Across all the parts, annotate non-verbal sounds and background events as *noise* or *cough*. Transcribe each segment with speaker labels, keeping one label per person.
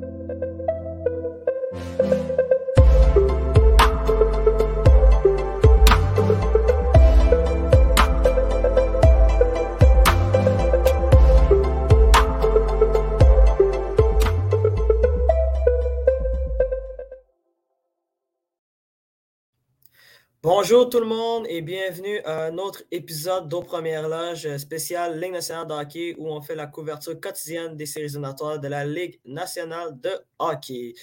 Speaker 1: Thank you. Bonjour tout le monde et bienvenue à un autre épisode d'Aux Premières Loges spécial Ligue nationale de hockey où on fait la couverture quotidienne des séries éliminatoires de la Ligue nationale de hockey.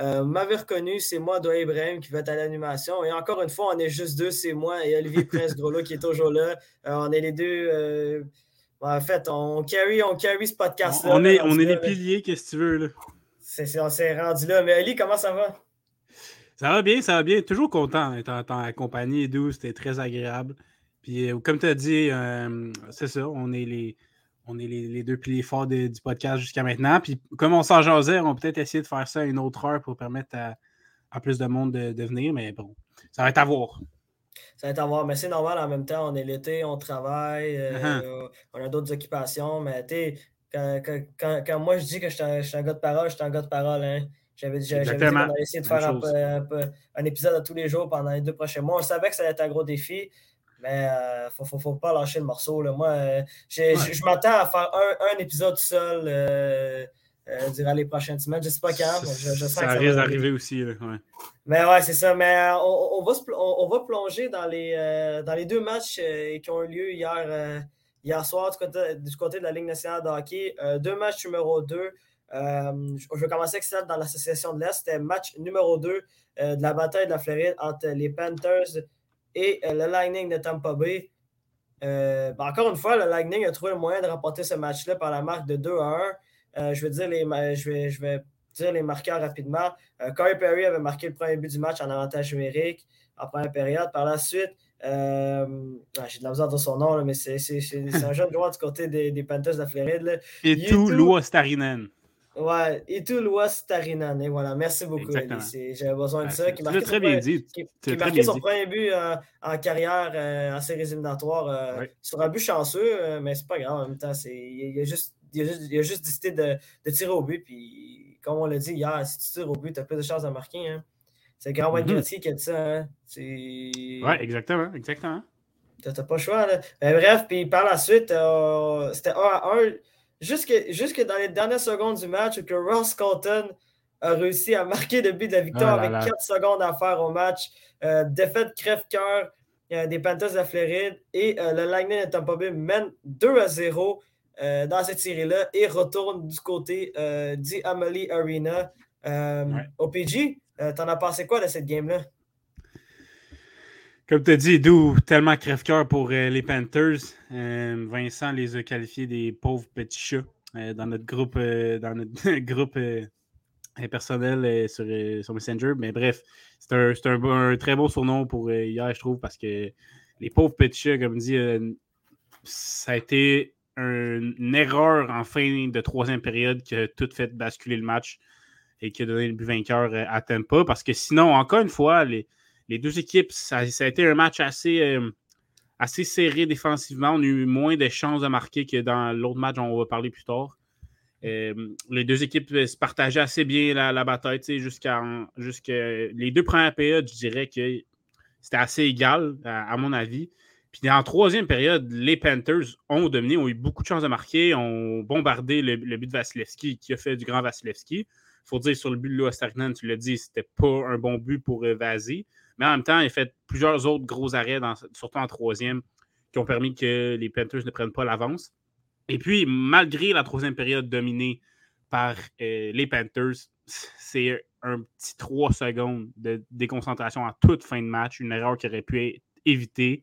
Speaker 1: Euh, m'avez reconnu, c'est moi, Doa Ibrahim, qui va être à l'animation. Et encore une fois, on est juste deux, c'est moi et Olivier *laughs* Prince-Groslo qui est toujours là. Euh, on est les deux. Euh, en fait, on carry, on carry ce podcast-là.
Speaker 2: On, est, on est les piliers, qu'est-ce que tu veux. Là?
Speaker 1: C'est, on s'est rendu là. Mais Ali, comment ça va?
Speaker 2: Ça va bien, ça va bien. Toujours content d'être en, en compagnie douce, c'était très agréable. Puis, euh, comme tu as dit, euh, c'est ça, on est les, on est les, deux piliers forts du podcast jusqu'à maintenant. Puis, comme on s'en jasait, on va peut-être essayer de faire ça une autre heure pour permettre à, plus de monde de, venir, mais bon, ça va être à voir.
Speaker 1: Ça va être à voir, mais c'est normal en même temps. On est l'été, on travaille, euh, uh-huh. on a d'autres occupations, mais tu quand, quand, quand, moi je dis que je suis un, gars de parole, je suis un gars de parole. Hein. J'avais dit qu'on allait essayer de faire un, épisode à tous les jours pendant les deux prochains mois. On savait que ça allait être un gros défi, mais il euh, ne faut, pas lâcher le morceau. Là. Moi, euh, je m'attends à faire un, épisode seul euh, durant les prochaines semaines. Je ne sais pas quand. Je,
Speaker 2: ça, risque d'arriver aussi.
Speaker 1: Mais ouais, c'est ça. Mais on, va on, va plonger dans les, dans les deux matchs qui ont eu lieu hier, hier soir du côté, du côté, de la Ligue nationale de hockey. deux matchs numéro 2. Euh, je vais commencer avec ça dans l'association de l'Est. C'était match numéro 2 euh, de la bataille de la Floride entre les Panthers et euh, le Lightning de Tampa Bay. Ben, encore une fois, le Lightning a trouvé le moyen de remporter ce match-là par la marque de 2 à 1. je, vais dire les, je, vais, je vais dire les marqueurs rapidement. Corey Perry avait marqué le premier but du match en avantage numérique en première période. Par la suite, ah, j'ai de la misère de son nom, mais c'est un jeune joueur du côté des, des Panthers de la Floride.
Speaker 2: Et tout Louis Starinen.
Speaker 1: Ouais, et tout l'Ouest Tarinan. Et voilà, merci beaucoup, J'avais besoin de ça. Qui
Speaker 2: marquait très bien dit.
Speaker 1: Qui, marquait son premier but euh, en carrière euh, en séries éliminatoires euh, sur un but chanceux, mais c'est pas grave. En même temps, il, a juste, il, a juste, décidé de, de, tirer au but. Puis, comme on l'a dit hier, si tu tires au but, tu as plus de chances de marquer. Hein. C'est grand Wayne mm qui a dit ça. Hein.
Speaker 2: Oui, exactement. exactement.
Speaker 1: Tu n'as pas le choix. Là. bref, puis par la suite, c'était 1 à 1 jusque, jusque dans les dernières secondes du match, que Ross Colton a réussi à marquer le but de la victoire ah avec 4 secondes à faire au match. Euh, défaite crève-cœur euh, des Panthers de la Floride et euh, le Lightning de Tampa Bay mène 2 à 0 dans cette série-là et retourne du côté du Amalie Arena. Au PG, t'en as pensé quoi de cette game-là?
Speaker 2: Comme tu as dit, d'où tellement crève-cœur pour euh, les Panthers. Euh, Vincent les a qualifiés des pauvres petits chats euh, dans notre groupe, dans notre *laughs* groupe personnel sur, sur, Messenger. Mais bref, c'est un, un, très beau surnom pour hier, je trouve, parce que les pauvres petits chats, comme dit, ça a été une erreur en fin de troisième période qui a tout fait basculer le match et qui a donné le but vainqueur à Tampa. Parce que sinon, encore une fois, les les deux équipes, ça, a été un match assez, euh, assez serré défensivement. On a eu moins de chances de marquer que dans l'autre match dont on va parler plus tard. Euh, les deux équipes se partageaient assez bien la, bataille jusqu'à les deux premières périodes, je dirais que c'était assez égal, à, mon avis. Puis en troisième période, les Panthers ont dominé, ont eu beaucoup de chances de marquer, ont bombardé le, but de Vasilevski qui a fait du grand Vasilevski. Il faut dire sur le but de Louis tu l'as dit, c'était pas un bon but pour euh, mais en même temps, il a fait plusieurs autres gros arrêts, surtout en troisième, qui ont permis que les Panthers ne prennent pas l'avance. Et puis, malgré la troisième période dominée par euh, les Panthers, c'est un petit 3 secondes de déconcentration en toute fin de match, une erreur qui aurait pu être évitée.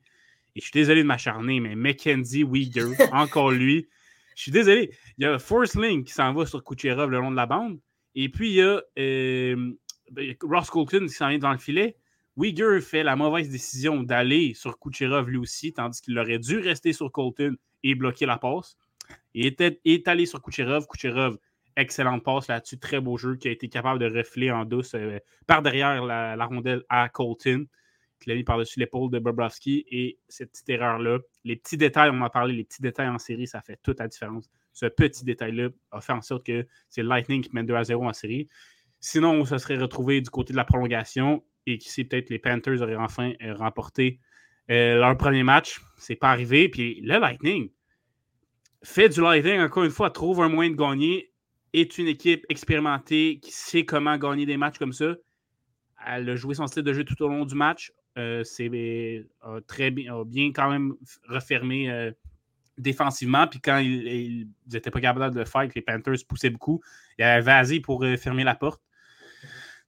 Speaker 2: Et je suis désolé de m'acharner, mais Mackenzie Uyghur, *laughs* encore lui. Je suis désolé. Il y a Force Link qui s'en va sur Kucherov le long de la bande. Et puis, il y a euh, ben, Ross Colton qui s'en vient dans le filet. Uyghur fait la mauvaise décision d'aller sur Kucherov lui aussi, tandis qu'il aurait dû rester sur Colton et bloquer la passe. Il était, est allé sur Kucherov. Kucherov, excellente passe là-dessus, très beau jeu, qui a été capable de refler en douce euh, par derrière la, rondelle à Colton, qui l'a mis par-dessus l'épaule de Bobrovski. Et cette petite erreur-là, les petits détails, on en a parlé, les petits détails en série, ça fait toute la différence. Ce petit détail-là a fait en sorte que c'est Lightning qui mène 2 à 0 en série. Sinon, ça serait retrouvé du côté de la prolongation et qui sait peut-être les Panthers auraient enfin euh, remporté euh, leur premier match. C'est pas arrivé. Puis le Lightning fait du Lightning, encore une fois, trouve un moyen de gagner, est une équipe expérimentée qui sait comment gagner des matchs comme ça. Elle a joué son style de jeu tout au long du match. Euh, c'est très bien, bien quand même refermé défensivement. Puis quand ils n'étaient pas capables de le faire, que les Panthers poussaient beaucoup, il y avait Vasy pour fermer la porte.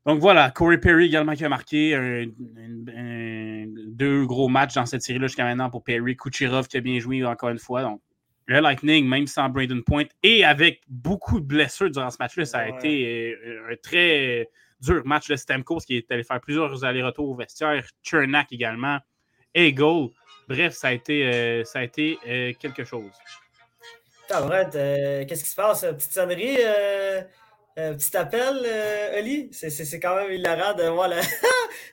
Speaker 2: Donc voilà, Corey Perry également qui a marqué deux gros matchs dans cette série-là jusqu'à maintenant pour Perry. Kucherov qui a bien joué encore une fois. Donc le Lightning, même sans Braden Point et avec beaucoup de blessures durant ce match-là, ça a été euh, un très dur match de Stamkos qui est allé faire plusieurs allers-retours au vestiaire. Chernak également. Goal. Bref, ça a été, euh, ça a été euh, quelque chose.
Speaker 1: qu'est-ce qui se passe? Petite sonnerie? Un petit appel, euh, Oli? C'est quand même hilarant de voir la.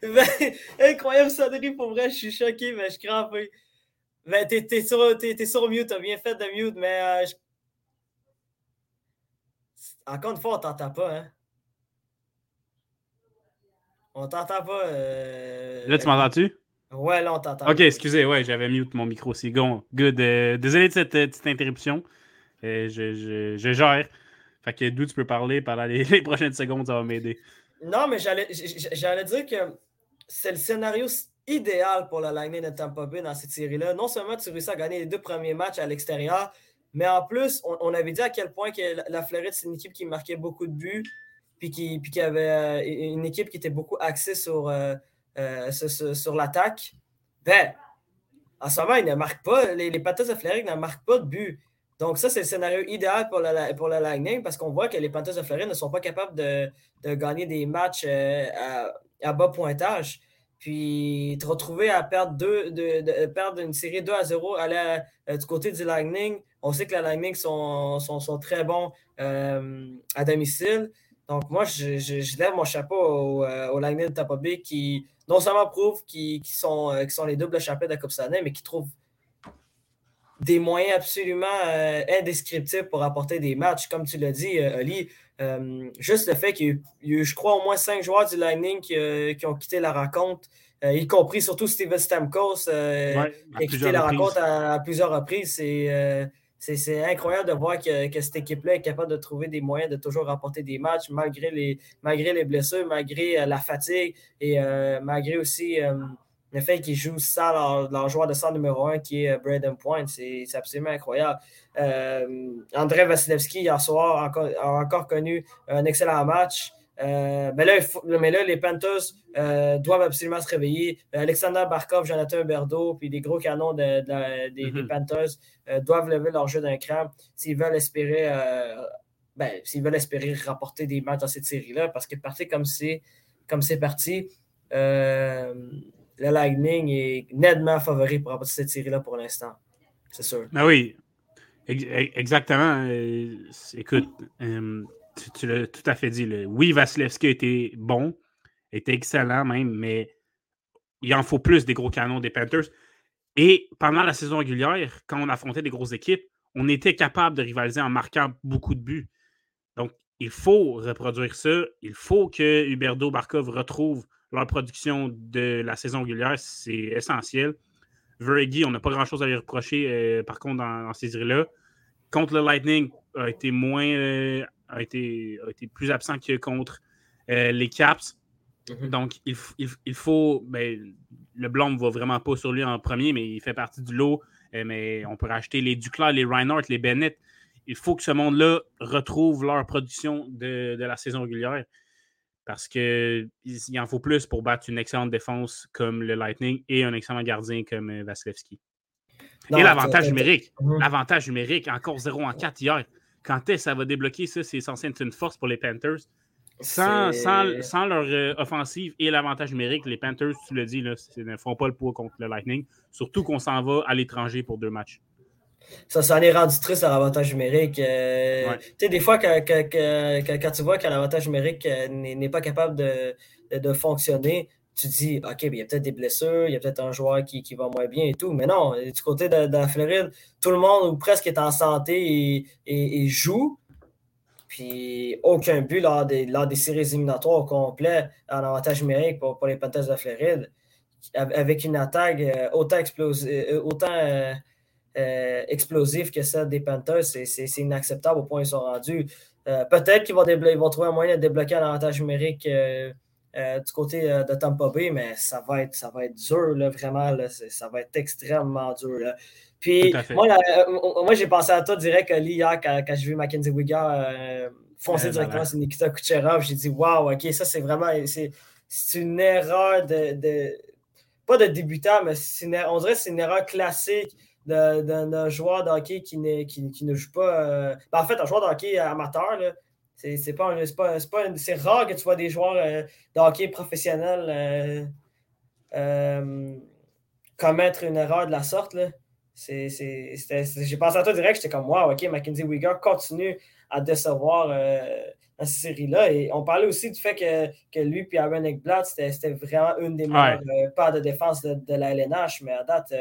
Speaker 1: Ben, *laughs* incroyable sonnerie pour vrai, je suis choqué, mais je crampe. Ben, t'es es sur, es, sur mute, t'as bien fait de mute, mais. Euh, Encore une fois, on t'entend pas, hein? On t'entend pas. Euh...
Speaker 2: Là, tu m'entends-tu?
Speaker 1: Ouais, là, on t'entend.
Speaker 2: Ok, excusez, ouais, j'avais mute mon micro. C'est bon. Good. Euh, désolé de cette petite interruption. je, je, je gère. Fait que d'où tu peux parler pendant *laughs* les, prochaines secondes, ça va m'aider.
Speaker 1: Non, mais j'allais dire que c'est le scénario idéal pour la Lightning de Tampa Bay dans cette série-là. Non seulement tu réussis à gagner les deux premiers matchs à l'extérieur, mais en plus, on, avait dit à quel point que la Floride, c'est une équipe qui marquait beaucoup de buts, puis qui, puis qui avait euh, une équipe qui était beaucoup axée sur, euh, euh, sur, l'attaque. Ben, en ce moment, ils ne marquent pas, les, les de Floride ne marquent pas de buts. Donc, ça, c'est le scénario idéal pour la, pour Lightning parce qu'on voit que les Panthers de Floride ne sont pas capables de, gagner des matchs euh, à, bas pointage. Puis, te retrouver à perdre, deux, de, perdre une série 2 à 0 aller euh, du côté du Lightning. On sait que la Lightning sont, sont, très bons euh, à domicile. Donc, moi, je, lève mon chapeau au, au, Lightning de Tampa Bay qui, non seulement prouvent qu'ils sont, sont les doubles champions de la Coupe Stanley, mais qui trouvent des moyens absolument euh, indescriptibles pour apporter des matchs. Comme tu l'as dit, euh, Ali, euh, juste le fait qu'il y, a eu, je crois, au moins cinq joueurs du Lightning qui, ont quitté la rencontre, y compris surtout Steven Stamkos, qui a quitté la rencontre à, plusieurs reprises. C'est incroyable de voir que, cette équipe-là est capable de trouver des moyens de toujours remporter des matchs malgré les, malgré les blessures, malgré la fatigue et malgré aussi le fait qu'ils jouent ça, leur, joueur de centre numéro un, qui est euh, Braden Point, c'est absolument incroyable. Euh, André Vasilevski, hier soir, a encore connu un excellent match. Euh, mais, là, mais, là, les Panthers doivent absolument se réveiller. Alexander Barkov, Jonathan Berdo, puis les gros canons des, mm-hmm. Panthers doivent lever leur jeu d'un cran s'ils veulent espérer ben, s'ils veulent espérer rapporter des matchs dans cette série-là, parce que parti comme c'est comme c'est parti, le Lightning est nettement favori pour remporter cette série-là pour l'instant. C'est sûr.
Speaker 2: Ben oui, exactement. Euh, écoute, euh, tu, l'as tout à fait dit. Oui, Vasilevski été bon, était excellent même, mais il en faut plus des gros canons des Panthers. Et pendant la saison régulière, quand on affrontait des grosses équipes, on était capable de rivaliser en marquant beaucoup de buts. Donc, il faut reproduire ça. Il faut que Huberto Barkov retrouve leur production de la saison régulière, c'est essentiel. Veregi, on n'a pas grand-chose à lui reprocher, euh, par contre, dans, ces séries-là. Contre le Lightning, a été moins, euh, a, été, été plus absent que contre euh, les Caps. Mhm. Donc, il, faut. Ben, le blanc ne va vraiment pas sur lui en premier, mais il fait partie du lot. mais on peut racheter les Duclair, les Reinhardt, les Bennett. Il faut que ce monde-là retrouve leur production de, de la saison régulière parce qu'il en faut plus pour battre une excellente défense comme le Lightning et un excellent gardien comme euh, Vasilevski. et l'avantage numérique. Mhm. L'avantage numérique, encore 0 en 4 hier. Quand est-ce que ça va débloquer ça? C'est censé être une force pour les Panthers. Sans, sans, leur euh, offensive et l'avantage numérique, les Panthers, tu le dis, là, ne font pas le poids contre le Lightning. Surtout qu'on s'en va à l'étranger pour deux matchs
Speaker 1: ça s'en est rendu triste à l'avantage numérique. Euh, tu sais, des fois, quand, tu vois que l'avantage numérique euh, n'est pas capable de, fonctionner, tu dis, OK, il y a peut-être des blessures, il y a peut-être un joueur qui, va moins bien et tout. Mais non, du côté de, la Floride, tout le monde ou presque est en santé et, joue. Puis aucun but lors des, des séries éliminatoires au complet en avantage numérique pour, les Panthers de la Floride. Avec une attaque euh, autant, euh, autant euh, explosive que celle des Panthers, c'est inacceptable au point où ils sont rendus. Peut-être qu'ils vont, vont, trouver un moyen de débloquer un avantage numérique euh, du côté euh, de Tampa Bay, mais ça va être, ça va être dur, vraiment. ça va être extrêmement dur. Puis, moi, euh, moi j'ai pensé à toi direct hier quand, quand j'ai vu Mackenzie Wigger foncer directement sur Nikita Kucherov. J'ai dit, waouh, OK, ça, c'est vraiment. C'est une erreur de, Pas de débutant, mais on dirait que c'est une erreur classique d'un joueur de hockey qui ne, qui, ne joue pas. Ben, en fait, un joueur de hockey amateur, là, c'est pas, pas, pas rare que tu vois des joueurs euh, de hockey professionnels euh, euh, commettre une erreur de la sorte. J'ai pensé à toi direct, j'étais comme wow, ok, Mackenzie Wigger continue à décevoir dans cette série-là. Et on parlait aussi du fait que, que lui et Aaron Ekblad, c'était vraiment une des meilleures paires de défense de, la LNH, mais à date,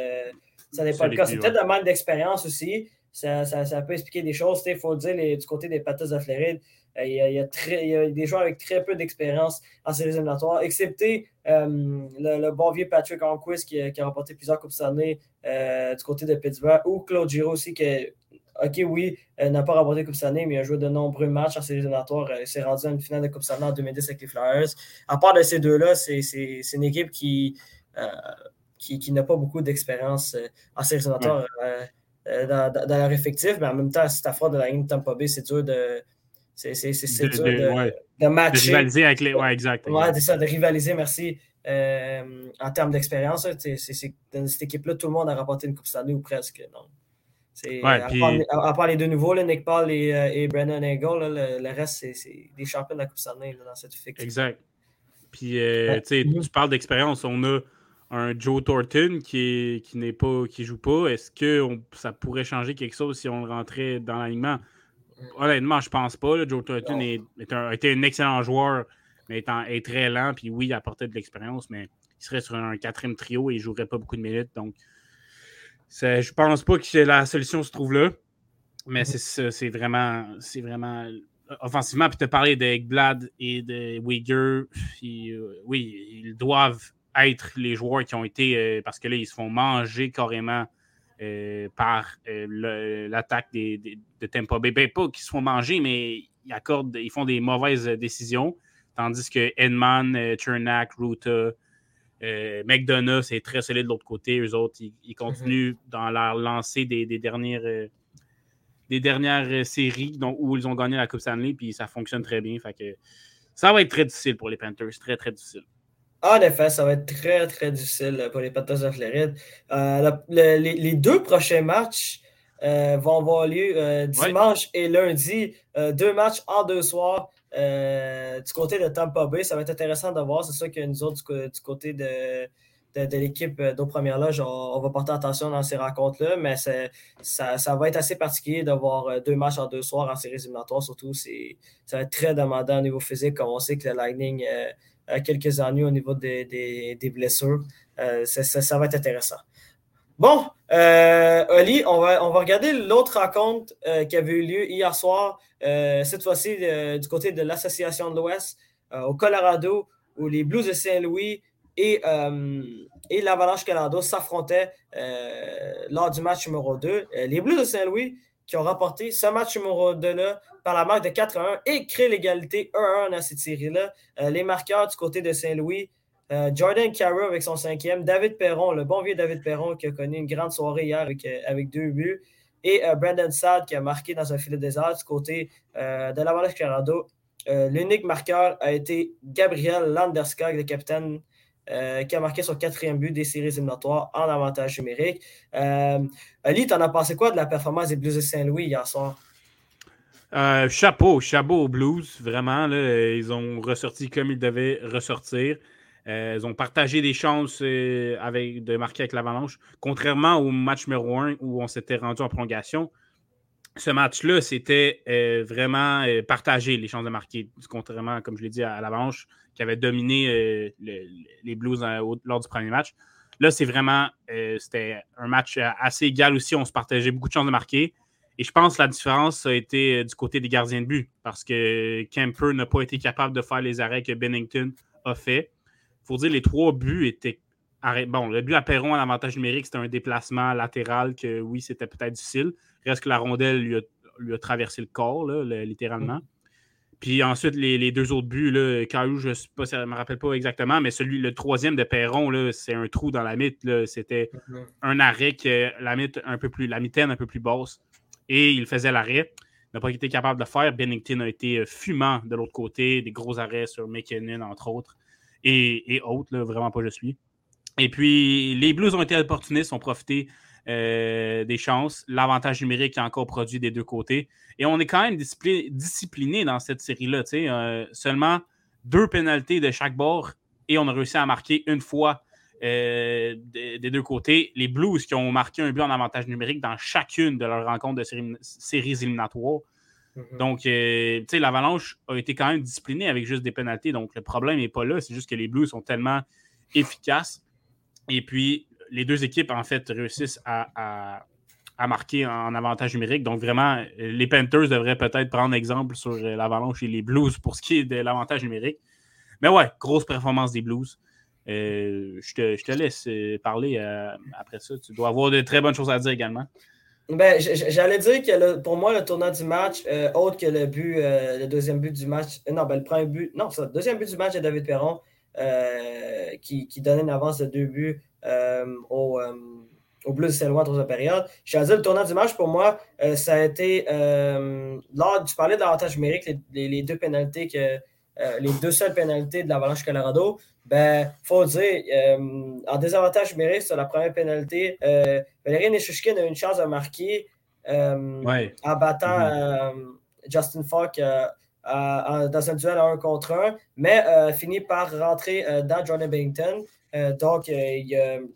Speaker 1: ça n'est pas le cas. C'est peut-être un manque d'expérience aussi. Ça, ça, peut expliquer des choses. Il faut dire du côté des Patas de Floride, euh, il y, a, très, des joueurs avec très peu d'expérience en séries éliminatoires, excepté euh, le, bon vieux Patrick Onquist qui, a remporté plusieurs Coupes Stanley euh, du côté de Pittsburgh, ou Claude Giro aussi, qui, OK, oui, n'a pas remporté Coupe Stanley, mais il a joué de nombreux matchs en séries éliminatoires. il s'est rendu à une finale de Coupe Stanley en 2010 avec les Flyers. À part de ces deux-là, c'est une équipe qui, qui, n'a pas beaucoup d'expérience en séries éliminatoires. dans, leur effectif, mais en même temps, si tu affrontes de la ligne Tampa Bay, c'est dur de, c'est dur de, matcher.
Speaker 2: De rivaliser avec les. Ouais, exact.
Speaker 1: Ouais, c'est ça, de rivaliser, merci. Euh, en termes d'expérience, dans cette équipe-là, tout le monde a rapporté une Coupe Stanley ou presque. Non. Ouais, à, puis... part, part, les deux nouveaux, Nick Paul et, euh, et Brandon Eagle, le, reste, c'est des champions de la Coupe Stanley dans cette fiction.
Speaker 2: Exact. Puis, euh, tu parles d'expérience. On a un Joe Thornton qui, qui n'est pas qui joue pas. Est-ce que ça pourrait changer quelque chose si on rentrait dans l'alignement? honnêtement, je pense pas. Joe Thornton est, un, était un excellent joueur, mais étant, est très lent. Puis oui, il apportait de l'expérience, mais il serait sur un quatrième trio et il ne jouerait pas beaucoup de minutes. Donc, je pense pas que la solution se trouve là. Mais mm-hmm. c'est vraiment, c'est vraiment offensivement. Puis as parlé de Ekblad et de Uyghur. Euh, oui, ils doivent être les joueurs qui ont été. Euh, parce que là, ils se font manger carrément euh, par euh, l'attaque des, de Tampa Bay. Ben, pas qu'ils se font manger, mais ils, accordent, ils font des mauvaises décisions. Tandis que Edman, Chernak, Ruta, McDonough, c'est très solide de l'autre côté. Eux autres, ils, continuent mm-hmm. dans leur lancée des, dernières, des dernières séries donc, où ils ont gagné la Coupe Stanley, puis ça fonctionne très bien. Fait que ça va être très difficile pour les Panthers, très, très difficile.
Speaker 1: En effet, ça va être très, très difficile pour les Panthers de Floride. Euh, les, deux prochains matchs euh, vont avoir lieu euh, dimanche et lundi. deux matchs en deux soirs du côté de Tampa Bay. Ça va être intéressant de voir. C'est sûr que nous autres, du, côté de, de, l'équipe d'au première loge, on, va porter attention dans ces rencontres-là, mais ça, ça, va être assez particulier d'avoir deux matchs en deux soirs en séries éliminatoires. Surtout, ça va être très demandant au niveau physique, comme on sait que le Lightning quelques années au niveau des, blessures. Euh, ça, va être intéressant. Bon, euh, Oli, on va, on va regarder l'autre rencontre euh, qui avait eu lieu hier soir, cette fois-ci du côté de l'Association de l'Ouest, au Colorado, où les Blues de Saint-Louis et, et l'Avalanche Colorado s'affrontaient lors du match numéro 2. les Blues de Saint-Louis qui ont remporté ce match numéro 2-là par la marque de 4-1 et créé l'égalité 1-1 dans cette série-là. Euh, les marqueurs du côté de Saint-Louis, euh, Jordan Carroll avec son cinquième, David Perron, le bon vieux David Perron qui a connu une grande soirée hier avec, euh, deux buts, et Brandon Saad qui a marqué dans un filet désert du côté de la Valais Colorado. L'unique marqueur a été Gabriel Landeskog, le capitaine euh, qui a marqué son quatrième but des séries éliminatoires en avantage numérique. Euh, Ali, t'en as pensé quoi de la performance des Blues de Saint-Louis hier soir?
Speaker 2: Euh, chapeau, chapeau aux Blues, vraiment. ils ont ressorti comme ils devaient ressortir. ils ont partagé des chances avec, de marquer avec l'Avalanche, contrairement au match numéro 1 où on s'était rendu en prolongation. ce match-là, c'était euh, vraiment euh, partagé, les chances de marquer, contrairement, comme je l'ai dit, à, l'Avalanche, qui avait dominé euh, les Blues lors du premier match. Là, c'est vraiment, c'était un match assez égal aussi. On se partageait beaucoup de chances de marquer. Et je pense que la différence a été du côté des gardiens de but, parce que Kemper n'a pas été capable de faire les arrêts que Bennington a fait. Il faut dire les trois buts étaient Bon, le but à Perron à l'avantage numérique, c'était un déplacement latéral que oui, c'était peut-être difficile. Reste que la rondelle lui a, traversé le corps, littéralement. Mm. Puis ensuite, les, deux autres buts, là, Caillou, je ne me rappelle pas exactement, mais celui, le troisième de Perron, c'est un trou dans la mythe. C'était mm-hmm. un arrêt que la mythe un peu plus, la mitaine un peu plus basse. Et il faisait l'arrêt. Il n'a pas été capable de le faire. Bennington a été euh, fumant de l'autre côté, des gros arrêts sur McKinnon, entre autres, et, et autres, vraiment pas juste lui. Et puis, les Blues ont été opportunistes, ont profité euh, des chances. L'avantage numérique est encore produit des deux côtés. Et on est quand même discipliné dans cette série-là. Euh, seulement deux pénalités de chaque bord et on a réussi à marquer une fois euh, des, deux côtés. Les Blues qui ont marqué un but en avantage numérique dans chacune de leurs rencontres de séries, éliminatoires. Mm-hmm. Donc, Donc, l'Avalanche a été quand même discipliné avec juste des pénalités. Donc, le problème n'est pas là. C'est juste que les Blues sont tellement efficaces et puis, les deux équipes, en fait, réussissent à, marquer en avantage numérique. Donc, vraiment, les Panthers devraient peut-être prendre exemple sur euh, l'Avalanche et les Blues pour ce qui est de l'avantage numérique. Mais ouais, grosse performance des Blues. Euh, je, te, laisse euh, parler après ça. Tu dois avoir de très bonnes choses à dire également.
Speaker 1: Ben, j'allais dire que pour moi, le tournant du match, autre que le but, le deuxième but du match, non, ben, le premier but, non, ça, le deuxième but du match de David Perron, euh, qui, qui, donnait une avance de deux buts euh, au, euh, au Blues de Saint-Louis en troisième période. Je à dire, le tournant du match, pour moi, ça a été. lors, tu parlais de l'avantage numérique, les, les, deux pénalités que. les deux seules pénalités de l'Avalanche Colorado, ben, faut dire, en désavantage numérique sur la première pénalité, euh, Valérie Neshushkin a eu une chance de marquer en battant mm-hmm. Justin Falk dans un duel à un contre un, mais euh, finit par rentrer euh, dans Jordan Bennington. Euh, donc,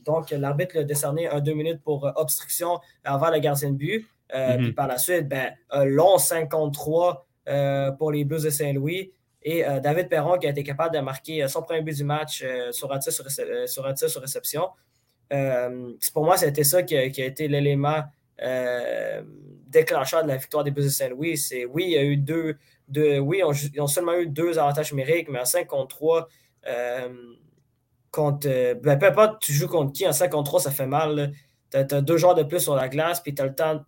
Speaker 1: donc l'arbitre a décerné un deux minutes pour obstruction avant le gardien de but. Mm-hmm. Puis par la suite, ben, un long 53 pour les Blues de Saint-Louis. Et David Perron qui a été capable de marquer son premier but du match sur un tir sur, sur, réception. pour moi, c'était ça qui a, qui a été l'élément déclencheur de la victoire des Blues de Saint-Louis. C'est oui, il y a eu deux, oui, ils ont seulement eu deux avantages numériques, mais en 5 contre 3, euh, contre, euh, ben, peu importe tu joues contre qui, en 5 contre 3, ça fait mal. Tu as, deux joueurs de plus sur la glace, puis tu as le temps.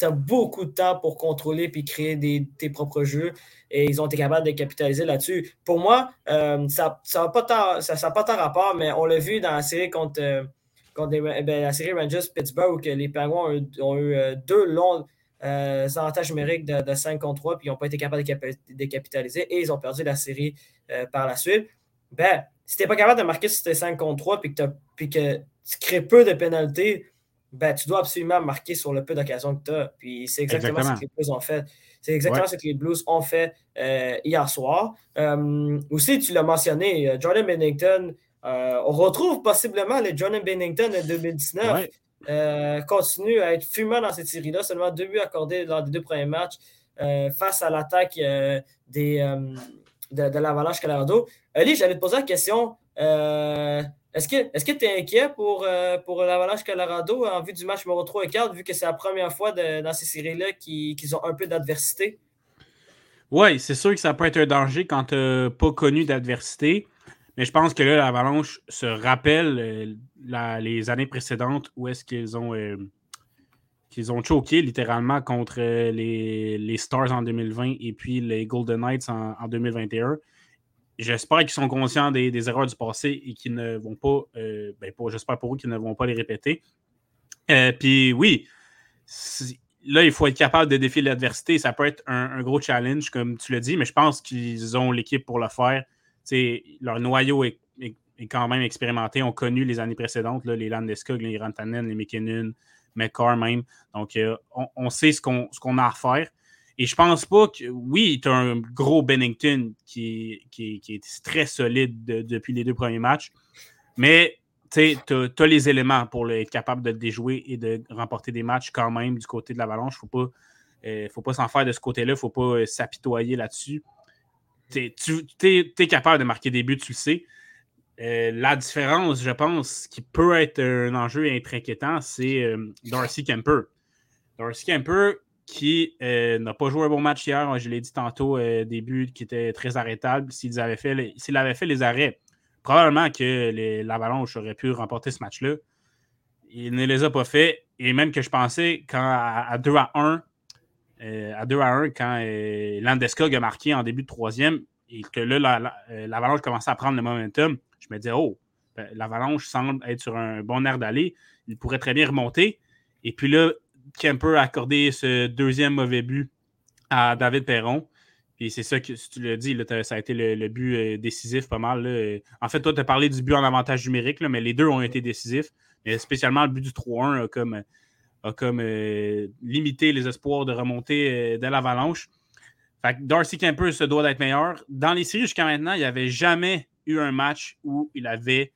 Speaker 1: As beaucoup de temps pour contrôler puis créer des, tes propres jeux et ils ont été capables de capitaliser là-dessus. Pour moi, euh, ça n'a pas, tant, ça, pas tant rapport, mais on l'a vu dans la série contre, contre ben, la série Rangers-Pittsburgh où les Penguins ont, eu deux longs euh, avantages numériques de, 5 contre 3, puis ils n'ont pas été capables de, capitaliser et ils ont perdu la série euh, par la suite. Ben, si tu n'es pas capable de marquer sur tes 5 contre 3 puis que, puis que tu crées peu de pénalités, ben, tu dois absolument marquer sur le peu d'occasions que tu as. Puis c'est exactement, ce que les Blues ont fait. C'est exactement ce que les Blues ont fait euh, hier soir. Euh, aussi, tu l'as mentionné, Jordan Bennington, on retrouve possiblement les Jordan Bennington de 2019. Euh, continue à être fumant dans cette série-là. Seulement deux buts accordés lors des deux premiers matchs euh, face à l'attaque euh, des, de, l'Avalanche Colorado. Ali, j'allais te poser la question. est-ce que tu es inquiet pour, pour l'Avalanche Colorado en vue du match numéro 3 et 4, vu que c'est la première fois dans ces séries-là qu'ils ont un peu d'adversité?
Speaker 2: Oui, c'est sûr que ça peut être un danger quand tu n'as pas connu d'adversité. Mais je pense que là, l'Avalanche se rappelle euh, les années précédentes où est-ce qu'ils ont, euh, qu'ils ont choqué littéralement contre euh, les, Stars en 2020 et puis les Golden Knights en, 2021. J'espère qu'ils sont conscients des, erreurs du passé et qu'ils ne vont pas, ben j'espère pour eux qu'ils ne vont pas les répéter. puis oui, là, il faut être capable de défier l'adversité. Ça peut être un, gros challenge, comme tu l'as dit, mais je pense qu'ils ont l'équipe pour le faire leur noyau est, quand même expérimenté. On connu les années précédentes, les Landeskog, les Rantanen, les McKinnon, McCarr même. Donc, euh, on, sait ce qu'on a à faire. Et je pense pas que. Oui, tu as un gros Bennington qui, est très solide depuis les deux premiers matchs. Mais tu as, les éléments pour être capable de déjouer et de remporter des matchs quand même du côté de l'Avalanche. Faut pas ne faut pas s'en faire de ce côté-là. Faut pas s'apitoyer là-dessus. Tu es, capable de marquer des buts, tu le sais. La différence, je pense, qui peut être un enjeu et être inquiétant, c'est Darcy Kemper. Darcy Kemper, qui n'a pas joué un bon match hier, je l'ai dit tantôt, des buts qui étaient très arrêtables. S'il avait, fait, avait fait les arrêts, probablement que l'Avalanche aurait pu remporter ce match-là. Il ne les a pas fait. Et même que je pensais, quand à, 2 à 1, à 2 euh, à 1, quand euh, Landeskog a marqué en début de troisième, et que là, euh, l'Avalanche commençait à prendre le momentum, je me disais, oh, ben, l'Avalanche semble être sur un bon air d'aller. Il pourrait très bien remonter. Et puis là, Kemper a accordé ce deuxième mauvais but à David Perron. Puis c'est ça que tu l'as dit, ça a été le, but euh, décisif pas mal. En fait, toi, tu as parlé du but en avantage numérique, mais les deux ont été décisifs. Mais spécialement le but du 3-1 a comme, comme euh, limité les espoirs de remonter euh, de l'avalanche. Fait que Darcy Kemper se doit d'être meilleur. Dans les séries jusqu'à maintenant, il n'y avait jamais eu un match où il avait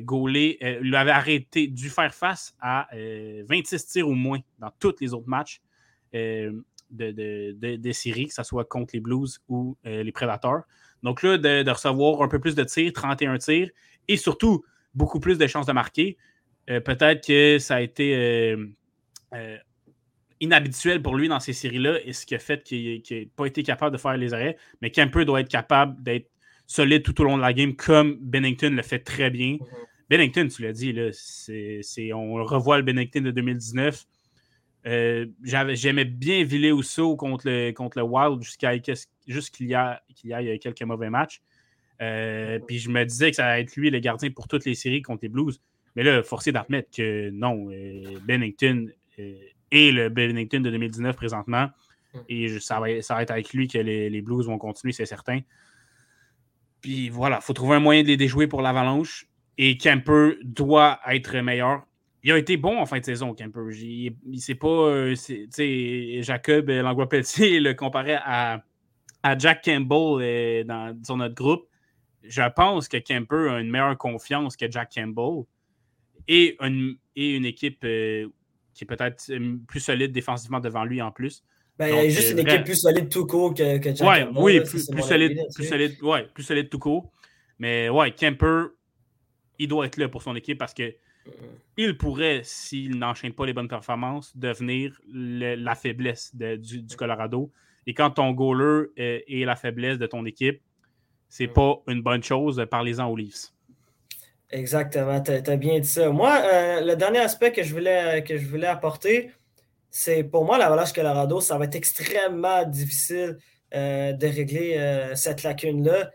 Speaker 2: gaulé, il avait arrêté, dû faire face à 26 tirs ou moins dans tous les autres matchs de, des séries, que ce soit contre les Blues ou euh, les Prédateurs. Donc là, de, recevoir un peu plus de tirs, 31 tirs, et surtout beaucoup plus de chances de marquer. Euh, peut-être que ça a été euh, inhabituel pour lui dans ces séries-là, et ce qui a fait qu'il n'a pas été capable de faire les arrêts, mais Kemper doit être capable d'être solide tout au long de la game, comme Bennington le fait très bien. Mm-hmm. Bennington, tu l'as dit, là, on revoit le Bennington de 2019 euh, j'aimais bien Ville Ousso contre le, contre le Wild jusqu'à juste qu'il y, a, qu'il y a quelques mauvais matchs. Euh, puis je me disais que ça allait être lui le gardien pour toutes les séries contre les Blues. Mais là, forcé d'admettre que non, euh, Bennington est le Bennington de 2019 présentement. Hmm. Et ça va, ça va être avec lui que les, Blues vont continuer, c'est certain. Puis voilà, il faut trouver un moyen de les déjouer pour l'Avalanche. Et Kemper doit être meilleur il a été bon en fin de saison, Kemper. Il, il c'est pas. Euh, Jacob euh, Langlois-Pelletier *laughs* le comparait à, Jack Campbell euh, dans, notre groupe. Je pense que Kemper a une meilleure confiance que Jack Campbell et une, et une équipe qui est peut-être plus solide défensivement devant lui en plus.
Speaker 1: Ben, il y a juste une équipe plus solide tout court que, que Jack
Speaker 2: ouais, Oui, plus, solide, plus, solide, ouais, plus solide tout court. Mais ouais, Kemper, il doit être là pour son équipe parce que il pourrait, s'il n'enchaîne pas les bonnes performances, devenir la faiblesse du, Colorado. Et quand ton goaler est, la faiblesse de ton équipe, c'est pas une bonne chose. Parlez-en aux Leafs.
Speaker 1: Exactement, tu as, bien dit ça. Moi, euh, le dernier aspect que je voulais, que je voulais apporter, c'est pour moi, la l'Avalanche Colorado, ça va être extrêmement difficile euh, de régler euh, cette lacune-là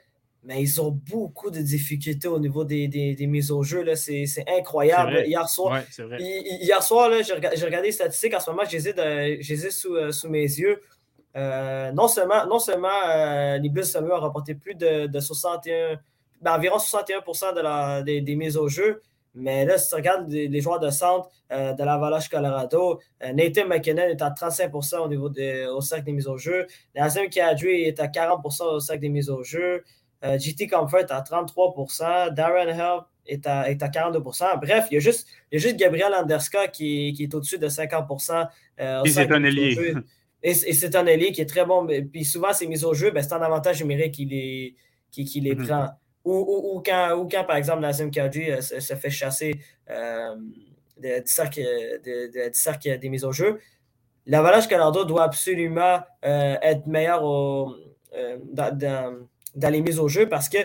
Speaker 1: mais ils ont beaucoup de difficultés au niveau des, mises au jeu. C'est incroyable. Hier soir, hier soir j'ai regardé les statistiques. En ce moment, je les ai, sous, euh, sous, mes yeux. Euh, non seulement, non seulement les Blues ont rapporté plus de, 61, ben, environ 61 de la, des, mises au jeu. Mais là, si tu regardes les, joueurs de centre de la Valache Colorado, Nathan McKinnon est à 35 au niveau au cercle des mises au jeu. Nazem Kadri est à 40% au cercle des mises au jeu. Euh, GT Comfort à 33% Darren Help est à, est à 42% Bref, il y, a juste, il y a juste Gabriel Anderska qui, qui est au-dessus de 50%
Speaker 2: euh, Et c'est un ailier.
Speaker 1: Et, c'est un ailier qui est très bon. Puis souvent, ces mises au jeu, ben, c'est un avantage numérique qu'il les, qui, les mm-hmm. prend. Ou, quand, ou quand, par exemple, Nazim Kadri euh, se, fait chasser euh, du cercle, de, des mises au jeu, l'Avalanche Canada doit absolument être meilleur au, dans dans les mises au jeu parce que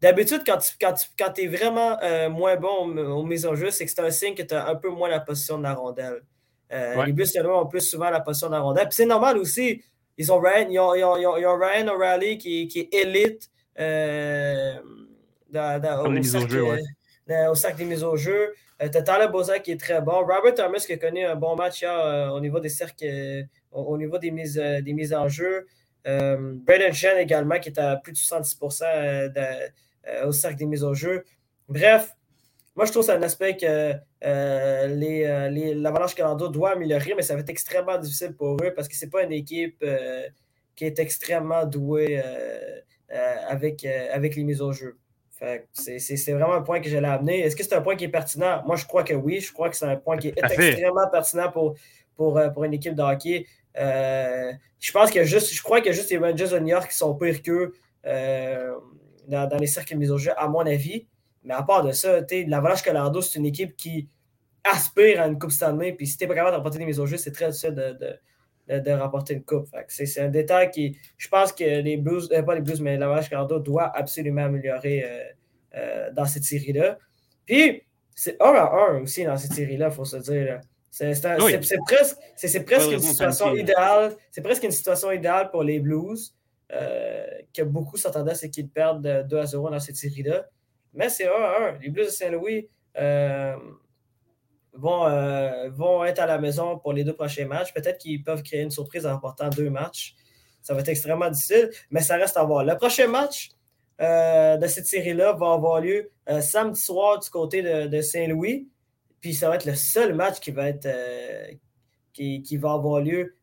Speaker 1: d'habitude, quand tu quand, es vraiment euh, moins bon aux, mises au jeu, c'est que c'est un signe que tu as un peu moins la position de la rondelle. Euh, les Blues ont plus souvent la position de la rondelle. Puis c'est normal aussi. Ils ont Ryan, ils ont, ils ont, ils ont Ryan O'Reilly qui, qui, est élite euh, dans, au, cercle, jeu, au, cercle, des mises au jeu. tu as Tyler Bozak qui est très bon. Robert Thomas qui a connu un bon match au niveau des cercles, au, niveau des mises, des mises en jeu. Euh, Braden Shen également, qui est à plus de 70% euh, euh, au cercle des mises au jeu. Bref, moi, je trouve que c'est un aspect que l'Avalanche Canada doit améliorer, mais ça va être extrêmement difficile pour eux parce que ce n'est pas une équipe qui est extrêmement douée avec, avec les mises au jeu. C'est vraiment un point que j'allais amener. Est-ce que c'est un point qui est pertinent? Moi, je crois que oui. Je crois que c'est un point qui est extrêmement pertinent pour, pour, pour une équipe de hockey. je pense que juste, je crois qu'il y a juste les Rangers de New York qui sont pires qu'eux dans, les cercles mis au jeu, à mon avis. Mais à part de ça, l'Avalanche Colorado, c'est une équipe qui aspire à une Coupe Stanley. Puis si tu n'es pas capable de remporter des mises au jeu, c'est très difficile de, de, remporter une Coupe. C'est un détail qui, je pense que les Blues, euh, pas les Blues, mais l'Avalanche Colorado doit absolument améliorer euh, euh, dans cette série-là. Puis, c'est 1 à 1 aussi dans cette série-là, il faut se dire. C'est presque, presque une situation idéale. C'est presque une situation idéale pour les Blues. que beaucoup s'attendaient à ce qu'ils perdent 2 à 0 dans cette série-là. Mais c'est 1 à 1. Les Blues de Saint-Louis vont, euh, vont être à la maison pour les deux prochains matchs. Peut-être qu'ils peuvent créer une surprise en remportant deux matchs. Ça va être extrêmement difficile, mais ça reste à voir. Le prochain match euh, de cette série-là va avoir lieu euh, samedi soir du côté de, Saint-Louis. Puis ça va être le seul match qui va, être, qui, qui, va avoir lieu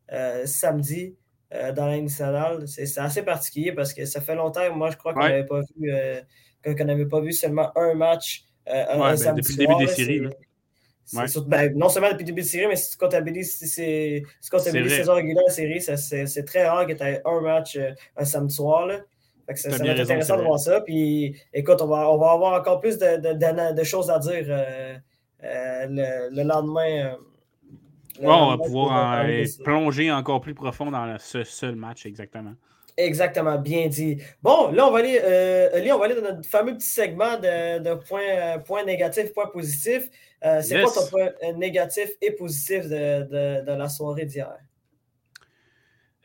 Speaker 1: samedi dans la nationale. C'est assez particulier parce que ça fait longtemps, moi je crois qu'on n'avait pas vu qu'on n'avait pas vu seulement un match un,
Speaker 2: ben, depuis le début des séries.
Speaker 1: Ben, non seulement depuis le début de série, mais si tu comptabilises, si si saison régulière série, c'est très rare que tu aies un match euh, un samedi soir. Là. ça, va être intéressant de voir ça. Puis écoute, on va, on va avoir encore plus de, de, de choses à dire euh, euh, le, lendemain.
Speaker 2: on va pouvoir plonger encore plus profond dans ce seul match, exactement.
Speaker 1: Exactement, bien dit. Bon, là, on va aller, on va aller dans notre fameux petit segment de, de points, points négatifs, points positifs. Euh, c'est quoi ton point euh, négatif et positif de, la soirée d'hier?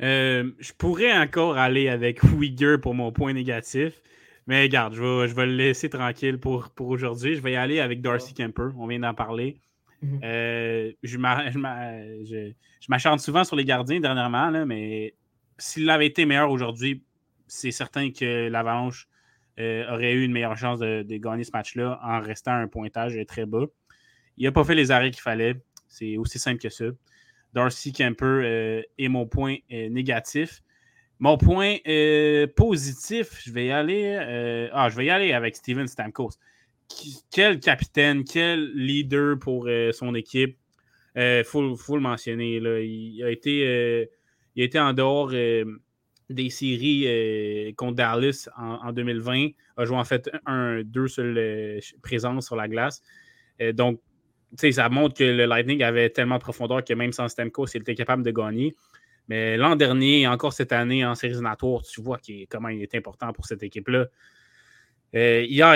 Speaker 2: Euh, je pourrais encore aller avec *laughs* Uyghur pour mon point négatif. Mais regarde, je vais, je vais le laisser tranquille pour, pour aujourd'hui. Je vais y aller avec Darcy Kemper. On vient d'en parler. Mhm. je m'acharne souvent sur les gardiens dernièrement, là, mais s'il avait été meilleur aujourd'hui, c'est certain que l'Avalanche aurait eu une meilleure chance de, gagner ce match-là en restant à un pointage très bas. Il n'a pas fait les arrêts qu'il fallait. C'est aussi simple que ça. Darcy Kemper euh, est mon point euh, négatif. Mon point euh, positif, je vais y aller. ah, je vais y aller avec Steven Stamkos. quel capitaine, quel leader pour son équipe. Il faut, le mentionner. Il, a été, il a été en dehors des séries contre Dallas en, 2020. A joué en fait un, deux seules présences sur la glace. donc, ça montre que le Lightning avait tellement de profondeur que même sans Stemco, il était capable de gagner. Mais l'an dernier, encore cette année en séries éliminatoires, tu vois comment il est important pour cette équipe-là. Euh, hier,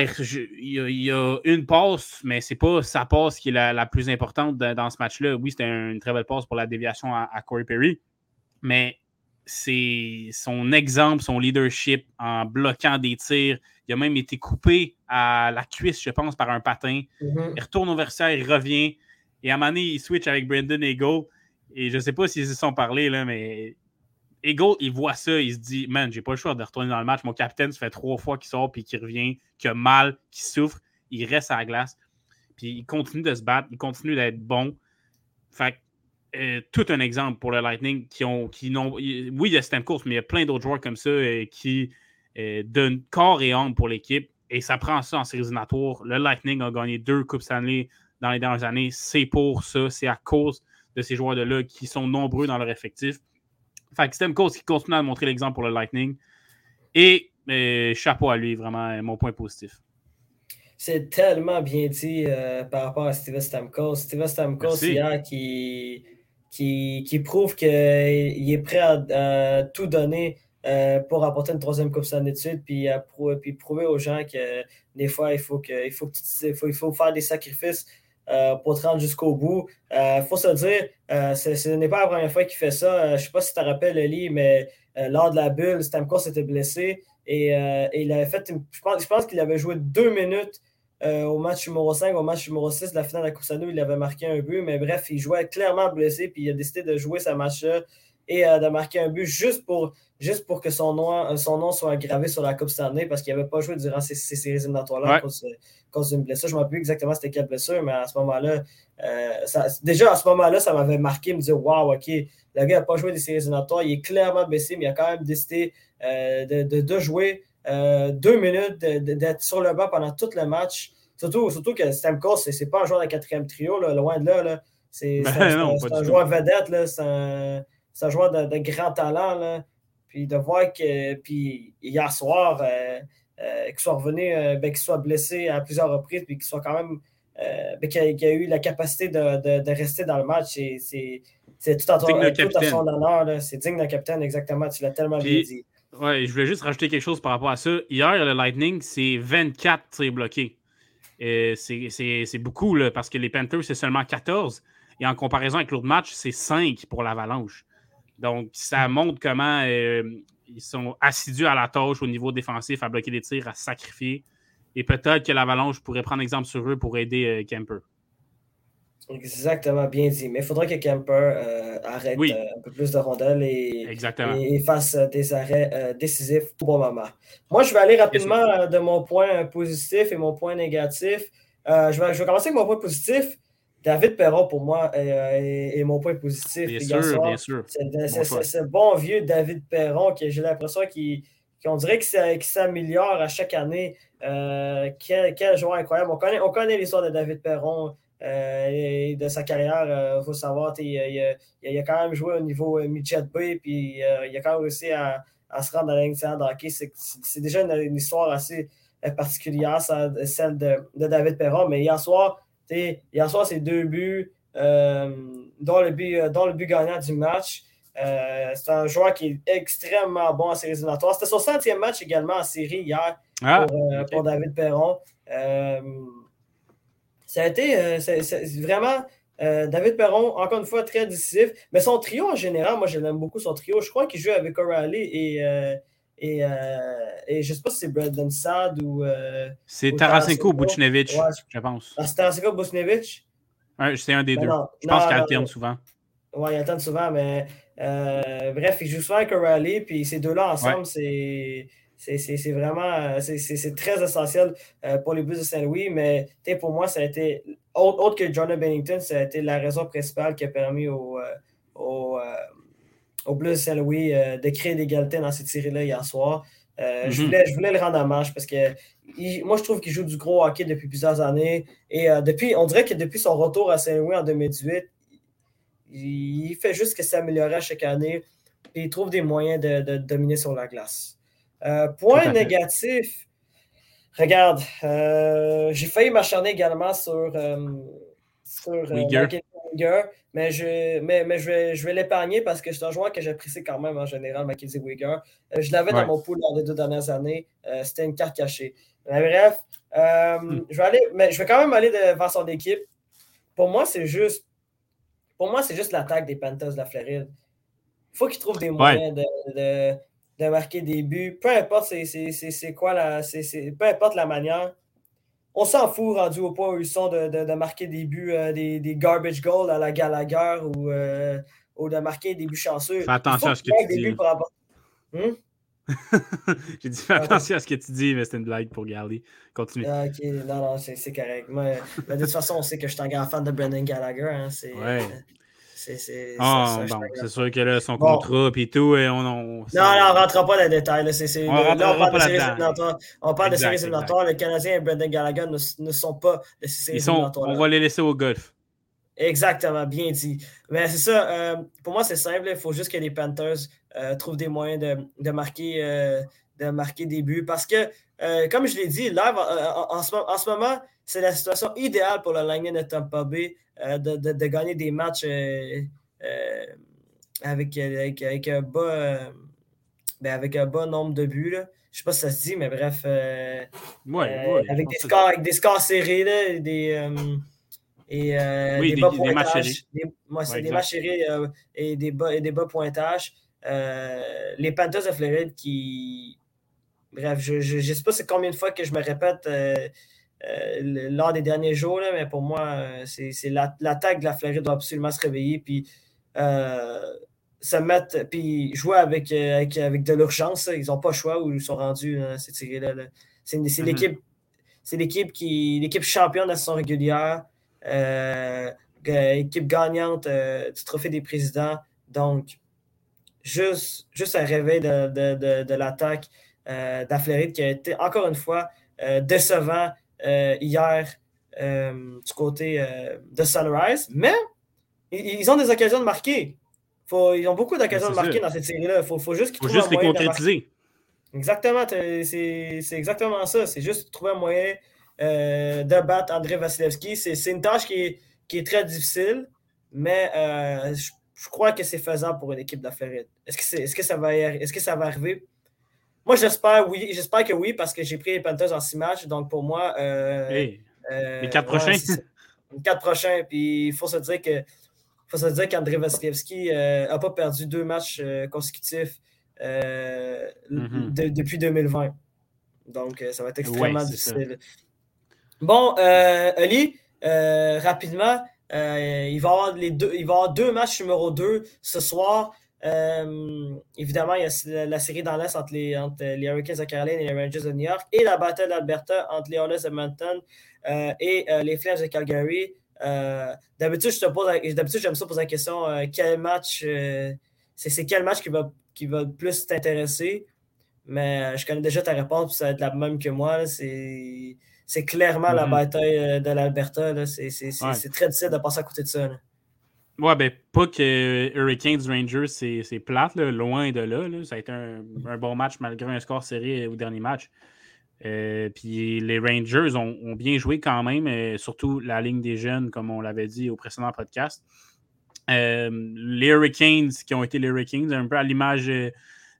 Speaker 2: il y, a une passe, mais c'est pas sa passe qui est la, plus importante dans ce match-là. Oui, c'était une très belle passe pour la déviation à, à Corey Perry, mais c'est son exemple, son leadership en bloquant des tirs. Il a même été coupé à la cuisse, je pense, par un patin. Mm-hmm. Il retourne au vestiaire, il revient. Et à un moment donné, il switch avec Brandon Eagle. Et je ne sais pas s'ils se sont parlé, là, mais Eagle, il voit ça, il se dit Man, j'ai pas le choix de retourner dans le match. Mon capitaine, ça fait trois fois qu'il sort puis qu'il revient, qu'il a mal, qu'il souffre. Il reste à la glace. Puis il continue de se battre, il continue d'être bon. Fait euh, tout un exemple pour le Lightning qui ont. Qui n'ont, oui, il y a Stamkos, mais il y a plein d'autres joueurs comme ça euh, qui euh, donnent corps et âme pour l'équipe. Et ça prend ça en séries éliminatoires. Le Lightning a gagné deux Coupes Stanley dans les dernières années. C'est pour ça. C'est à cause de ces joueurs-là qui sont nombreux dans leur effectif. Fait que Stamkos qui continue à montrer l'exemple pour le Lightning. Et chapeau à lui, vraiment, mon point positif.
Speaker 1: C'est tellement bien dit par rapport à Steven Stamkos. Steven Stamkos, hier, qui qui, prouve qu'il est prêt à, tout donner euh, pour apporter une troisième Coupe Stanley d'études, puis, puis prouver aux gens que des fois, il faut, que, il faut, il faut, faire des sacrifices euh, pour te rendre jusqu'au bout. Il euh, faut se dire, ce n'est pas la première fois qu'il fait ça. je ne sais pas si tu te rappelles, Eli, mais lors de la bulle, Stamkos était blessé et, il avait fait, je pense, je pense qu'il avait joué deux minutes euh, au match numéro 5, au match numéro 6 de la finale de la Coupe il avait marqué un but, mais bref, il jouait clairement blessé, puis il a décidé de jouer ce match-là et euh, de marquer un but juste pour, juste pour que son nom, euh, son nom soit gravé sur la Coupe Stanley parce qu'il n'avait pas joué durant ces, séries éliminatoires-là à cause, d'une blessure. Je ne me rappelle plus exactement c'était quelle blessure, mais à ce moment-là, déjà à ce moment-là, ça m'avait marqué, me dire Waouh, OK, le gars n'a pas joué des séries éliminatoires, il est clairement blessé, mais il a quand même décidé de, de, de, jouer euh, deux minutes d'être sur le banc pendant tout le match. Surtout, surtout que Stamkos, c'est pas un joueur de quatrième trio, loin de là. C'est *laughs* ben un, joueur vedette. un joueur de, grand talent. Là. Puis de voir que puis hier soir, qu'il soit revenu, ben, qu'il soit blessé à plusieurs reprises, puis qu'il soit quand même ben, qu'il a, eu la capacité de, rester dans le match, c'est tout, à, son honneur. C'est digne d'un capitaine, exactement. Tu l'as tellement bien dit.
Speaker 2: Ouais, je voulais juste rajouter quelque chose par rapport à ça. Hier, le Lightning, c'est 24 tirs bloqués. C'est beaucoup, parce que les Panthers, c'est seulement 14. Et en comparaison avec l'autre match, c'est 5 pour l'Avalanche. Donc, ça montre comment euh, ils sont assidus à la tâche au niveau défensif, à bloquer des tirs, à sacrifier. Et peut-être que l'Avalanche pourrait prendre exemple sur eux pour aider euh, Kemper.
Speaker 1: Exactement, bien dit. Mais il faudrait que Kemper euh, arrête euh, un peu plus de rondelles et, et, fasse euh, des arrêts décisifs au bon moment. Moi, je vais aller rapidement de mon point positif et mon point négatif. je, vais, je, vais, commencer avec mon point positif. David Perron, pour moi, est, mon point positif.
Speaker 2: Bien sûr, bien sûr.
Speaker 1: C'est ce bon vieux David Perron que j'ai l'impression qu'on dirait qu'il s'améliore à chaque année. quel, quel, joueur incroyable. On connaît, on connaît l'histoire de David Perron. Euh, de sa carrière, il euh, faut savoir, il, il, a quand même joué au niveau euh, midget B, puis il a quand même réussi à, se rendre à ligne de hockey. C'est déjà une, histoire assez particulière, celle de, David Perron. Mais hier soir, hier soir, c'est deux buts, dans, le but, dans le but gagnant du match. c'est un joueur qui est extrêmement bon en séries éliminatoires. C'était son centième match également en série hier ah, pour, pour, David Perron. Ça a été euh, vraiment euh, David Perron, encore une fois, très décisif. Mais son trio en général, moi, je l'aime beaucoup, son trio. Je crois qu'il joue avec O'Reilly et, euh, et, et, je ne sais pas si c'est Brandon Sad ou.
Speaker 2: c'est Tarasenko ou Buchnevich, je pense.
Speaker 1: Ah, c'est Tarasenko ou Buchnevich?
Speaker 2: C'est un des deux. je pense qu'il alterne souvent.
Speaker 1: Oui, il alterne souvent, mais bref, il joue souvent avec O'Reilly, puis ces deux-là ensemble, c'est c'est vraiment euh, c'est très essentiel euh, pour les Blues de Saint-Louis, mais pour moi, ça a été, autre, que Jordan Bennington, ça a été la raison principale qui a permis aux au, au Blues de Saint-Louis de créer l'égalité dans cette série-là hier soir. je, mm-hmm. voulais, je voulais le rendre hommage parce que moi, je trouve qu'il joue du gros hockey depuis plusieurs années. Et depuis, on dirait que depuis son retour à Saint-Louis en 2018, il, fait juste que s'améliorer à chaque année. Et il trouve des moyens de, de dominer sur la glace. Euh, point négatif. Regarde, euh, j'ai failli m'acharner également sur, euh, sur mais, je, mais, mais je vais, je vais l'épargner parce que c'est un joueur que j'apprécie quand même en général, Mackenzie Wigger. je l'avais dans mon pool lors des deux dernières années. C'était une carte cachée. Mais bref, hmm. je, vais aller, mais je vais quand même aller devant son équipe. Pour moi, c'est juste. Pour moi, c'est juste l'attaque des Panthers de la Floride. Il faut qu'ils trouvent des moyens de de marquer des buts, peu importe c'est quoi la. peu importe la manière. On s'en fout rendu au point où ils sont de, marquer des buts, euh, des, garbage goals à la Gallagher ou, euh, ou de marquer des buts chanceux.
Speaker 2: Fais attention à ce que tu dis. Hmm? *laughs* J'ai dit fais attention à ce que tu dis, mais c'était une blague pour Gally. Continue.
Speaker 1: Ah, ok, non, non, c'est correct. de toute façon, on sait que je suis un grand fan de Brendan Gallagher. Hein,
Speaker 2: ouais. C'est ah, bon, sûr que là, son contrat et tout, et on, on,
Speaker 1: Non, non, on ne rentrera pas dans les détails. Là, on, là, on parle de séries éliminatoires. On parle de séries éliminatoires. Le Canadien et Brendan Gallagher ne, ne sont pas de séries sont,
Speaker 2: On va les laisser au golf.
Speaker 1: Exactement, bien dit. Mais c'est ça, euh, pour moi, c'est simple. Il faut juste que les Panthers euh, trouvent des moyens de, de marquer, euh, de marquer des buts. Parce que, comme je l'ai dit, live, en, en, ce, en, ce, moment, c'est la situation idéale pour le Lightning de Tampa Bay euh, de, gagner des matchs euh, euh, avec, avec, un bas, ben avec un bas nombre de buts. Là. Je ne sais pas si ça se dit, mais bref. avec, des scores, avec des scores serrés, là, des. Et,
Speaker 2: oui, des, bas des, matchs serrés.
Speaker 1: moi, c'est des matchs serrés et, des bas, et des bas pointages. les Panthers de Floride qui. Bref, je ne sais pas c'est combien de fois que je me répète euh, lors des derniers jours, là, mais pour moi, euh, c'est l'attaque de la Floride doit absolument se réveiller puis euh, se mettre puis jouer avec, avec, avec de l'urgence. Ils n'ont pas le choix où ils sont rendus cette série-là. C'est mm-hmm. l'équipe. C'est l'équipe qui l'équipe championne de la saison régulière, équipe gagnante du trophée des présidents. Donc, juste, juste un réveil de, de, de, l'attaque de la Floride qui a été encore une fois décevant euh, hier euh, du côté euh, de Sunrise, mais ils ont des occasions de marquer. ils ont beaucoup d'occasions de marquer dans cette série-là. Il faut, faut, juste qu'ils
Speaker 2: trouvent juste les concrétiser.
Speaker 1: Exactement, c'est exactement ça. C'est juste trouver un moyen euh, de battre André Vasilevski. C'est une tâche qui est, qui est, très difficile, mais euh, je, crois que c'est faisable pour une équipe de la Floride. Est-ce que, est, -ce que, ça va, est -ce que ça va arriver? Moi, j'espère oui. J'espère que oui, parce que j'ai pris les Panthers en six matchs. Donc, pour moi. Euh,
Speaker 2: les quatre prochains?
Speaker 1: les quatre prochains. Puis, il faut se dire que. faut se dire qu'André Vasilevski n'a pas perdu deux matchs consécutifs mm-hmm. depuis 2020. Donc, ça va être extrêmement difficile. Bon, euh, Ali, euh, rapidement, euh, il, va avoir les deux, il va avoir deux matchs numéro 2 ce soir. Évidemment, il y a la série dans l'Est entre les, entre les Hurricanes de Caroline et les Rangers de New York et la bataille d'Alberta entre les Oilers de Mountain et les Flames de Calgary. d'habitude, je te pose, d'habitude, j'aime ça poser la question quel match, c'est, quel match qui va, qui va plus t'intéresser? Mais je connais déjà ta réponse, ça va être la même que moi. C'est c'est clairement la mm-hmm. bataille euh, de l'Alberta. C'est très difficile de passer à côté de ça.
Speaker 2: Ouais, ben, pas que Hurricanes Rangers, c'est plate, loin de là, Ça a été un, bon match malgré un score serré au dernier match. Euh, puis les Rangers ont, bien joué quand même, euh, surtout la ligne des jeunes, comme on l'avait dit au précédent podcast. les Hurricanes, qui ont été les Hurricanes, un peu à l'image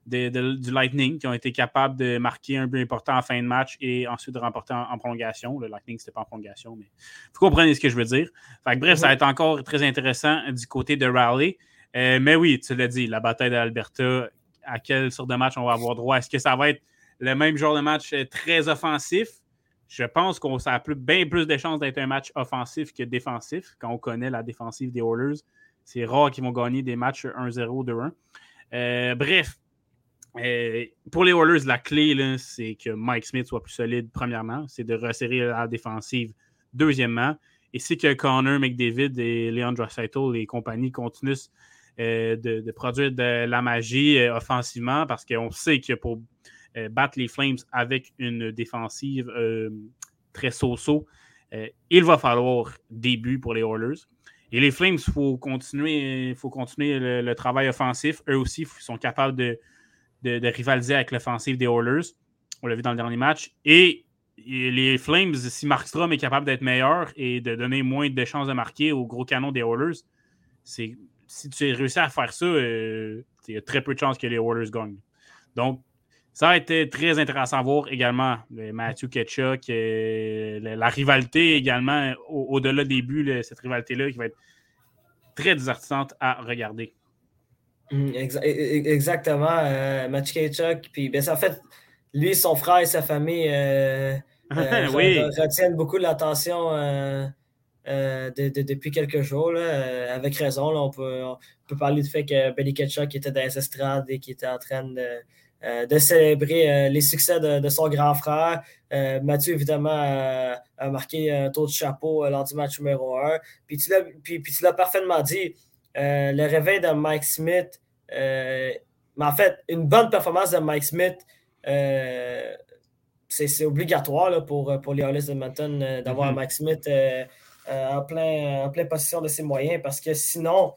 Speaker 2: du Lightning qui ont été capables de marquer un but important en fin de match et ensuite de remporter en, prolongation. Le Lightning, c'était pas en prolongation, mais vous comprenez ce que je veux dire. bref, ça va être encore très intéressant du côté de Raleigh. Euh, mais oui, tu l'as dit, la bataille d'Alberta, à quelle sorte de match on va avoir droit? Est-ce que ça va être le même genre de match euh, très offensif? Je pense qu'on a plus, bien plus de chances d'être un match offensif que défensif quand on connaît la défensive des Oilers. C'est rare qu'ils vont gagner des matchs 1-0, 2-1. Euh, bref, euh, pour les Oilers, la clé, c'est que Mike Smith soit plus solide, premièrement. C'est de resserrer la défensive, deuxièmement. Et c'est que Connor, McDavid et Leandro Saito et compagnie continuent euh, de, produire de la magie euh, offensivement parce qu'on sait que pour battre les Flames avec une défensive très so-so, il va falloir des buts pour les Oilers. Et les Flames, il faut continuer, faut continuer le, travail offensif. Eux aussi sont capables de, de, rivaliser avec l'offensive des Oilers. On l'a vu dans le dernier match. Et, les Flames, si Markstrom est capable d'être meilleur et de donner moins de chances de marquer au gros canon des Oilers, si tu as réussi à faire ça, euh, il y a très peu de chances que les Oilers gagnent. Donc, ça a été très intéressant à voir également. Matthew Ketchuk, euh, la, rivalité également, au-delà des buts, cette rivalité-là qui va être très divertissante à regarder.
Speaker 1: Mm, e, e, exactement. Euh, Match Puis, ben, en fait, lui, son frère et sa famille euh, euh, *laughs* retiennent beaucoup l'attention depuis quelques jours. avec raison, on, peut, parler du fait que Benny Ketchuk était dans les estrades et qui était en train de, célébrer les succès de, son grand frère. Mathieu, évidemment, a marqué un tour de chapeau lors du match numéro 1. Puis tu l'as parfaitement dit. le réveil de Mike Smith euh, mais en fait, une bonne performance de Mike Smith, euh, c'est obligatoire pour, pour les Hollis de Edmonton euh, d'avoir mm-hmm. Mike Smith en, plein, en pleine possession de ses moyens parce que sinon,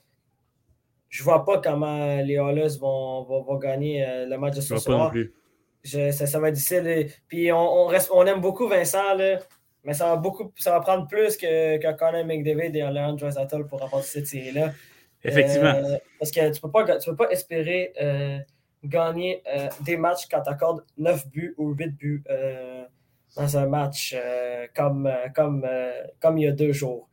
Speaker 1: je ne vois pas comment les Hollis vont, vont, gagner le match de ce soir. ça, va être difficile. Puis on, reste, on aime beaucoup Vincent, mais ça va, beaucoup, ça va prendre plus que, que Connor McDavid et Leon Draisaitl pour remporter cette série-là.
Speaker 2: Effectivement.
Speaker 1: Euh, parce que tu ne peux, pas, peux pas espérer euh, gagner euh, des matchs quand tu accordes 9 buts ou 8 buts dans un match comme, comme, comme il y a deux jours.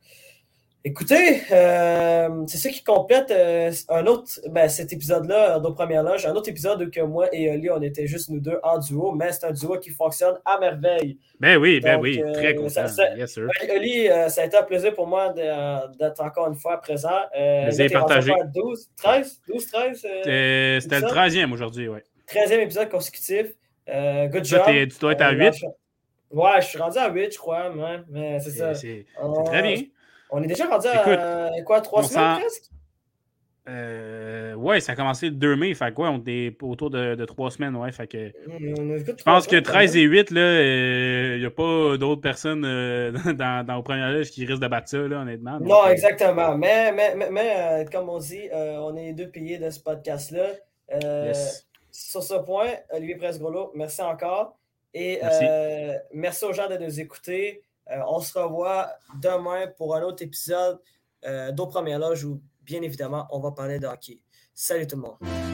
Speaker 1: Écoutez, euh, c'est ça qui complète euh, un autre, ben, cet épisode-là, nos premières loges, un autre épisode où que moi et Oli, on était juste nous deux en duo, mais c'est un duo qui fonctionne à merveille.
Speaker 2: Ben oui, ben oui, euh, très content. yes,
Speaker 1: Oli, ça a été un plaisir pour moi d'être encore une fois présent.
Speaker 2: Vous avez partagé.
Speaker 1: 12, 13, 12, 13.
Speaker 2: C'était le 13e aujourd'hui, oui.
Speaker 1: 13e épisode consécutif. good job.
Speaker 2: tu dois être à 8.
Speaker 1: Ouais, je suis rendu à 8, je crois, mais c'est ça.
Speaker 2: C'est très bien.
Speaker 1: On est déjà rendu à quoi, trois semaines presque?
Speaker 2: Euh, ouais, ça a commencé le 2 mai. Fait quoi, on est autour de, de trois semaines. Ouais, fait que, je pense que 13 et 8, il n'y a pas d'autres personnes *laughs* dans, dans, au premier loge qui risquent de battre ça, là, honnêtement.
Speaker 1: non, exactement. Mais, mais, mais, comme on dit, on est les deux piliers de ce podcast-là. Sur ce point, Olivier Presgrolo, merci encore. Et merci, merci aux gens de nous écouter. On se revoit demain pour un autre épisode d'Au Premier Loge où bien évidemment, on va parler de. Salut tout le monde.